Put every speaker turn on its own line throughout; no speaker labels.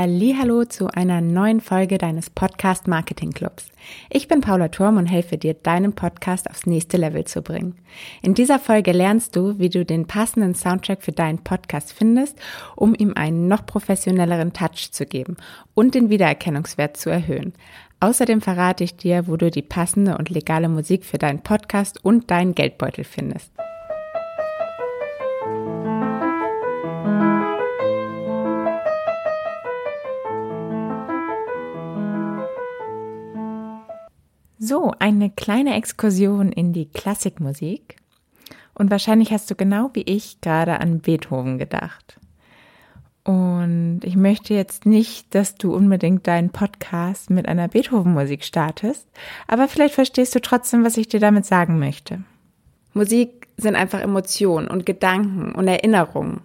Hallo zu einer neuen Folge deines Podcast Marketing Clubs. Ich bin Paula Turm und helfe dir, deinen Podcast aufs nächste Level zu bringen. In dieser Folge lernst du, wie du den passenden Soundtrack für deinen Podcast findest, um ihm einen noch professionelleren Touch zu geben und den Wiedererkennungswert zu erhöhen. Außerdem verrate ich dir, wo du die passende und legale Musik für deinen Podcast und deinen Geldbeutel findest. So, eine kleine Exkursion in die Klassikmusik. Und wahrscheinlich hast du genau wie ich gerade an Beethoven gedacht. Und ich möchte jetzt nicht, dass du unbedingt deinen Podcast mit einer Beethoven-Musik startest, aber vielleicht verstehst du trotzdem, was ich dir damit sagen möchte. Musik sind einfach Emotionen und Gedanken und Erinnerungen.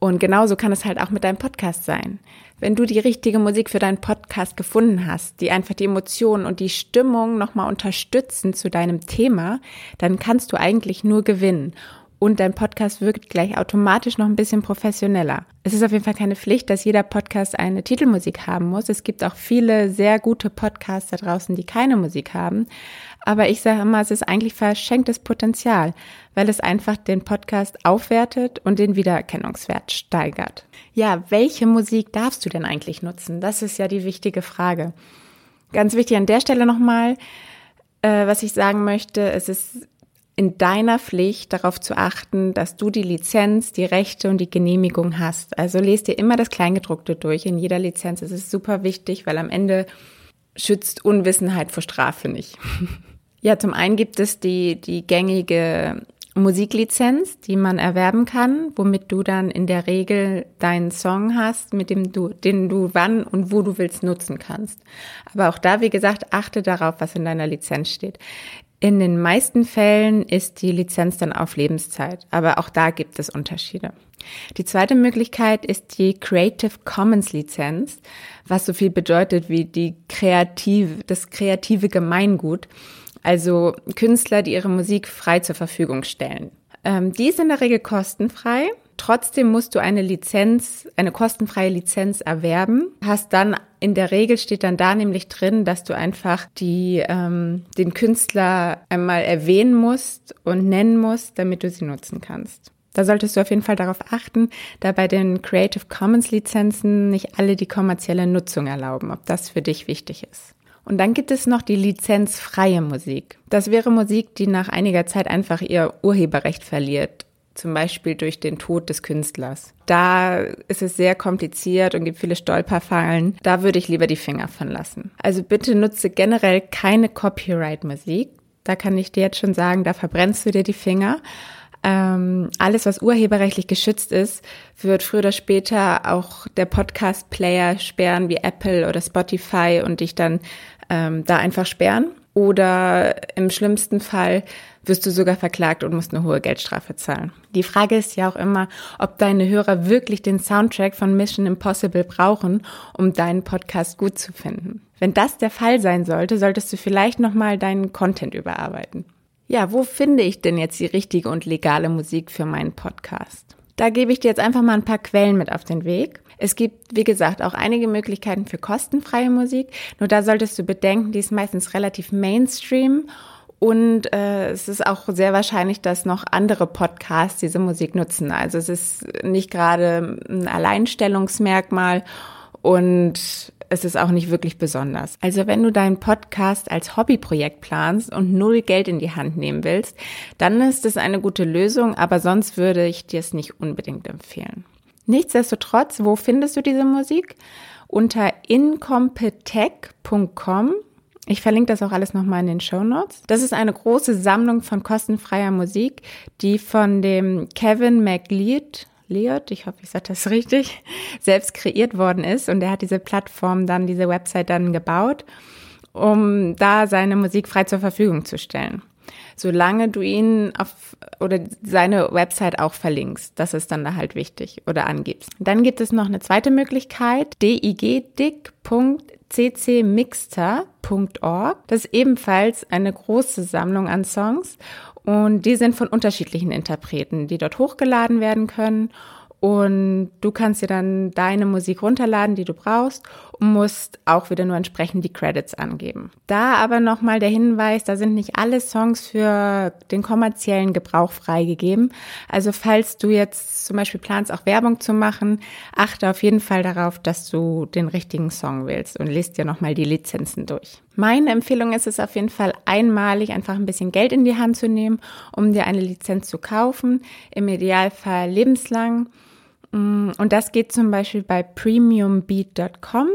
Und genauso kann es halt auch mit deinem Podcast sein. Wenn du die richtige Musik für deinen Podcast gefunden hast, die einfach die Emotionen und die Stimmung nochmal unterstützen zu deinem Thema, dann kannst du eigentlich nur gewinnen. Und dein Podcast wirkt gleich automatisch noch ein bisschen professioneller. Es ist auf jeden Fall keine Pflicht, dass jeder Podcast eine Titelmusik haben muss. Es gibt auch viele sehr gute Podcasts da draußen, die keine Musik haben. Aber ich sage immer, es ist eigentlich verschenktes Potenzial, weil es einfach den Podcast aufwertet und den Wiedererkennungswert steigert. Ja, welche Musik darfst du denn eigentlich nutzen? Das ist ja die wichtige Frage. Ganz wichtig an der Stelle nochmal, äh, was ich sagen möchte, es ist in deiner Pflicht darauf zu achten, dass du die Lizenz, die Rechte und die Genehmigung hast. Also lest dir immer das Kleingedruckte durch in jeder Lizenz. Es ist super wichtig, weil am Ende schützt Unwissenheit vor Strafe nicht. Ja, zum einen gibt es die, die gängige Musiklizenz, die man erwerben kann, womit du dann in der Regel deinen Song hast, mit dem du, den du wann und wo du willst nutzen kannst. Aber auch da, wie gesagt, achte darauf, was in deiner Lizenz steht. In den meisten Fällen ist die Lizenz dann auf Lebenszeit, aber auch da gibt es Unterschiede. Die zweite Möglichkeit ist die Creative Commons Lizenz, was so viel bedeutet wie die kreative, das kreative Gemeingut. Also Künstler, die ihre Musik frei zur Verfügung stellen. Ähm, die ist in der Regel kostenfrei. Trotzdem musst du eine Lizenz, eine kostenfreie Lizenz erwerben. Hast dann in der Regel steht dann da nämlich drin, dass du einfach die ähm, den Künstler einmal erwähnen musst und nennen musst, damit du sie nutzen kannst. Da solltest du auf jeden Fall darauf achten, da bei den Creative Commons Lizenzen nicht alle die kommerzielle Nutzung erlauben, ob das für dich wichtig ist. Und dann gibt es noch die lizenzfreie Musik. Das wäre Musik, die nach einiger Zeit einfach ihr Urheberrecht verliert. Zum Beispiel durch den Tod des Künstlers. Da ist es sehr kompliziert und gibt viele Stolperfallen. Da würde ich lieber die Finger von lassen. Also bitte nutze generell keine Copyright-Musik. Da kann ich dir jetzt schon sagen, da verbrennst du dir die Finger. Ähm, alles, was urheberrechtlich geschützt ist, wird früher oder später auch der Podcast-Player sperren, wie Apple oder Spotify und dich dann ähm, da einfach sperren. Oder im schlimmsten Fall wirst du sogar verklagt und musst eine hohe Geldstrafe zahlen. Die Frage ist ja auch immer, ob deine Hörer wirklich den Soundtrack von Mission Impossible brauchen, um deinen Podcast gut zu finden. Wenn das der Fall sein sollte, solltest du vielleicht nochmal deinen Content überarbeiten. Ja, wo finde ich denn jetzt die richtige und legale Musik für meinen Podcast? Da gebe ich dir jetzt einfach mal ein paar Quellen mit auf den Weg. Es gibt, wie gesagt, auch einige Möglichkeiten für kostenfreie Musik. Nur da solltest du bedenken, die ist meistens relativ Mainstream und äh, es ist auch sehr wahrscheinlich, dass noch andere Podcasts diese Musik nutzen. Also es ist nicht gerade ein Alleinstellungsmerkmal und es ist auch nicht wirklich besonders. Also wenn du deinen Podcast als Hobbyprojekt planst und null Geld in die Hand nehmen willst, dann ist es eine gute Lösung, aber sonst würde ich dir es nicht unbedingt empfehlen. Nichtsdestotrotz, wo findest du diese Musik? Unter incompetech.com ich verlinke das auch alles nochmal in den Show Notes. Das ist eine große Sammlung von kostenfreier Musik, die von dem Kevin McLeod Leot, ich hoffe, ich sage das richtig, selbst kreiert worden ist. Und er hat diese Plattform dann, diese Website dann gebaut, um da seine Musik frei zur Verfügung zu stellen. Solange du ihn auf oder seine Website auch verlinkst, das ist dann da halt wichtig oder angibst. Dann gibt es noch eine zweite Möglichkeit, digdick.ccmixter.org. Das ist ebenfalls eine große Sammlung an Songs und die sind von unterschiedlichen Interpreten, die dort hochgeladen werden können. Und du kannst dir dann deine Musik runterladen, die du brauchst und musst auch wieder nur entsprechend die Credits angeben. Da aber nochmal der Hinweis, da sind nicht alle Songs für den kommerziellen Gebrauch freigegeben. Also falls du jetzt zum Beispiel planst, auch Werbung zu machen, achte auf jeden Fall darauf, dass du den richtigen Song wählst und lest dir nochmal die Lizenzen durch. Meine Empfehlung ist es auf jeden Fall einmalig einfach ein bisschen Geld in die Hand zu nehmen, um dir eine Lizenz zu kaufen. Im Idealfall lebenslang. Mm, und das geht zum Beispiel bei premiumbeat.com.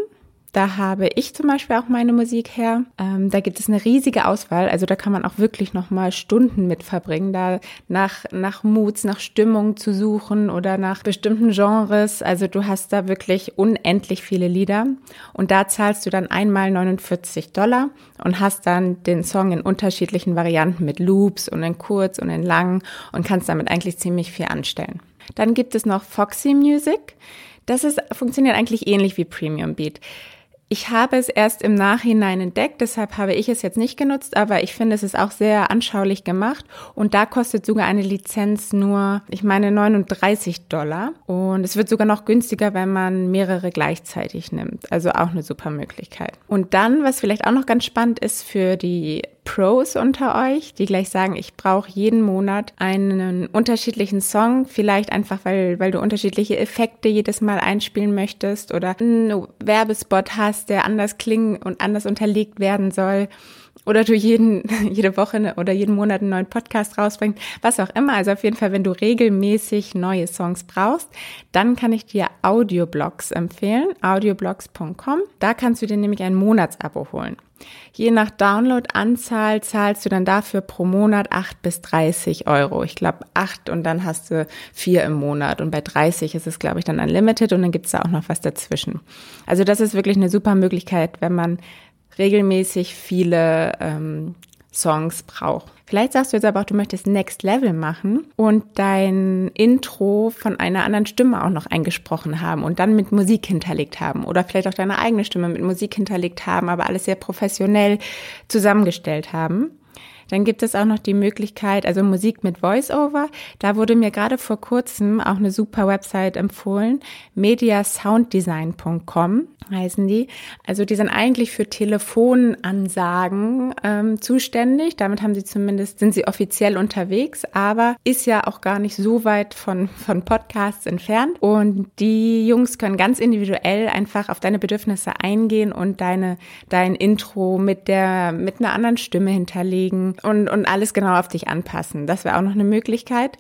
Da habe ich zum Beispiel auch meine Musik her. Ähm, da gibt es eine riesige Auswahl. Also da kann man auch wirklich noch mal Stunden mit verbringen, da nach, nach Moods, nach Stimmung zu suchen oder nach bestimmten Genres. Also du hast da wirklich unendlich viele Lieder. Und da zahlst du dann einmal 49 Dollar und hast dann den Song in unterschiedlichen Varianten mit Loops und in kurz und in lang und kannst damit eigentlich ziemlich viel anstellen. Dann gibt es noch Foxy Music. Das ist, funktioniert eigentlich ähnlich wie Premium Beat. Ich habe es erst im Nachhinein entdeckt, deshalb habe ich es jetzt nicht genutzt, aber ich finde, es ist auch sehr anschaulich gemacht und da kostet sogar eine Lizenz nur, ich meine, 39 Dollar und es wird sogar noch günstiger, wenn man mehrere gleichzeitig nimmt. Also auch eine super Möglichkeit. Und dann, was vielleicht auch noch ganz spannend ist für die Pros unter euch, die gleich sagen, ich brauche jeden Monat einen unterschiedlichen Song, vielleicht einfach, weil, weil du unterschiedliche Effekte jedes Mal einspielen möchtest oder einen Werbespot hast, der anders klingen und anders unterlegt werden soll oder du jeden, jede Woche oder jeden Monat einen neuen Podcast rausbringst, was auch immer. Also auf jeden Fall, wenn du regelmäßig neue Songs brauchst, dann kann ich dir Audioblogs empfehlen, audioblogs.com. Da kannst du dir nämlich ein Monatsabo holen. Je nach Download-Anzahl zahlst du dann dafür pro Monat 8 bis 30 Euro. Ich glaube 8 und dann hast du 4 im Monat. Und bei 30 ist es, glaube ich, dann unlimited und dann gibt es da auch noch was dazwischen. Also das ist wirklich eine super Möglichkeit, wenn man regelmäßig viele ähm, Songs braucht. Vielleicht sagst du jetzt aber auch, du möchtest Next Level machen und dein Intro von einer anderen Stimme auch noch eingesprochen haben und dann mit Musik hinterlegt haben oder vielleicht auch deine eigene Stimme mit Musik hinterlegt haben, aber alles sehr professionell zusammengestellt haben. Dann gibt es auch noch die Möglichkeit, also Musik mit Voiceover. Da wurde mir gerade vor kurzem auch eine super Website empfohlen. mediasounddesign.com heißen die. Also die sind eigentlich für Telefonansagen ähm, zuständig. Damit haben sie zumindest, sind sie offiziell unterwegs, aber ist ja auch gar nicht so weit von, von Podcasts entfernt. Und die Jungs können ganz individuell einfach auf deine Bedürfnisse eingehen und deine, dein Intro mit der, mit einer anderen Stimme hinterlegen und, und alles genau auf dich anpassen. Das wäre auch noch eine Möglichkeit.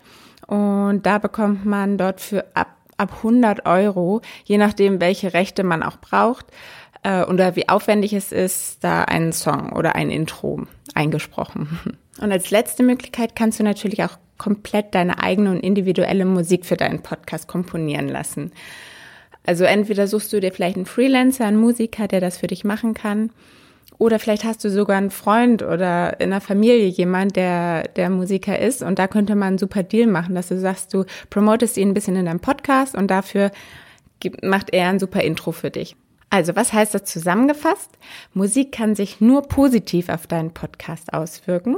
Und da bekommt man dort für ab, ab 100 Euro, je nachdem, welche Rechte man auch braucht, äh, oder wie aufwendig es ist, da einen Song oder ein Intro eingesprochen. Und als letzte Möglichkeit kannst du natürlich auch komplett deine eigene und individuelle Musik für deinen Podcast komponieren lassen. Also entweder suchst du dir vielleicht einen Freelancer, einen Musiker, der das für dich machen kann, oder vielleicht hast du sogar einen Freund oder in der Familie jemand, der, der Musiker ist. Und da könnte man einen super Deal machen, dass du sagst, du promotest ihn ein bisschen in deinem Podcast und dafür macht er ein super Intro für dich. Also, was heißt das zusammengefasst? Musik kann sich nur positiv auf deinen Podcast auswirken.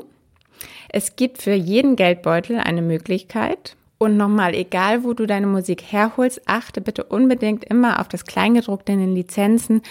Es gibt für jeden Geldbeutel eine Möglichkeit. Und nochmal, egal wo du deine Musik herholst, achte bitte unbedingt immer auf das Kleingedruckte in den Lizenzen,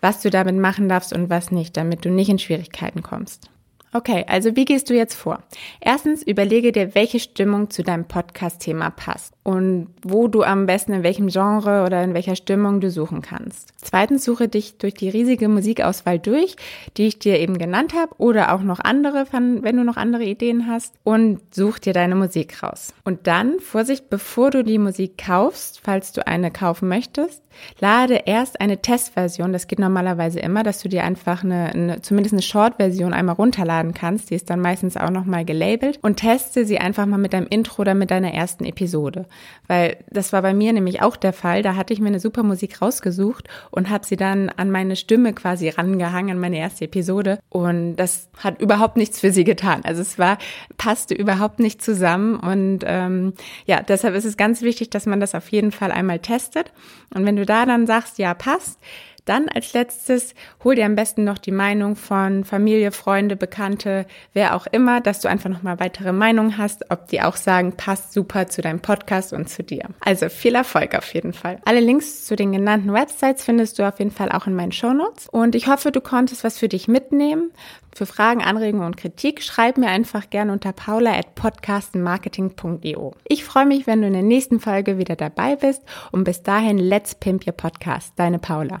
was du damit machen darfst und was nicht, damit du nicht in Schwierigkeiten kommst. Okay, also wie gehst du jetzt vor? Erstens überlege dir, welche Stimmung zu deinem Podcast-Thema passt und wo du am besten in welchem Genre oder in welcher Stimmung du suchen kannst. Zweitens suche dich durch die riesige Musikauswahl durch, die ich dir eben genannt habe oder auch noch andere, wenn du noch andere Ideen hast und such dir deine Musik raus. Und dann, Vorsicht, bevor du die Musik kaufst, falls du eine kaufen möchtest, lade erst eine Testversion, das geht normalerweise immer, dass du dir einfach eine, eine zumindest eine Short-Version einmal runterladen kannst, die ist dann meistens auch nochmal gelabelt. Und teste sie einfach mal mit deinem Intro oder mit deiner ersten Episode. Weil das war bei mir nämlich auch der Fall, da hatte ich mir eine super Musik rausgesucht und habe sie dann an meine Stimme quasi rangehangen, an meine erste Episode. Und das hat überhaupt nichts für sie getan. Also es war, passte überhaupt nicht zusammen. Und ähm, ja, deshalb ist es ganz wichtig, dass man das auf jeden Fall einmal testet. Und wenn du da dann sagst, ja, passt, Dann als letztes hol dir am besten noch die Meinung von Familie, Freunde, Bekannte, wer auch immer, dass du einfach nochmal weitere Meinungen hast, ob die auch sagen, passt super zu deinem Podcast und zu dir. Also viel Erfolg auf jeden Fall. Alle Links zu den genannten Websites findest du auf jeden Fall auch in meinen Shownotes. Und ich hoffe, du konntest was für dich mitnehmen. Für Fragen, Anregungen und Kritik schreib mir einfach gerne unter paula. Ich freue mich, wenn du in der nächsten Folge wieder dabei bist und bis dahin, let's pimp your podcast. Deine Paula.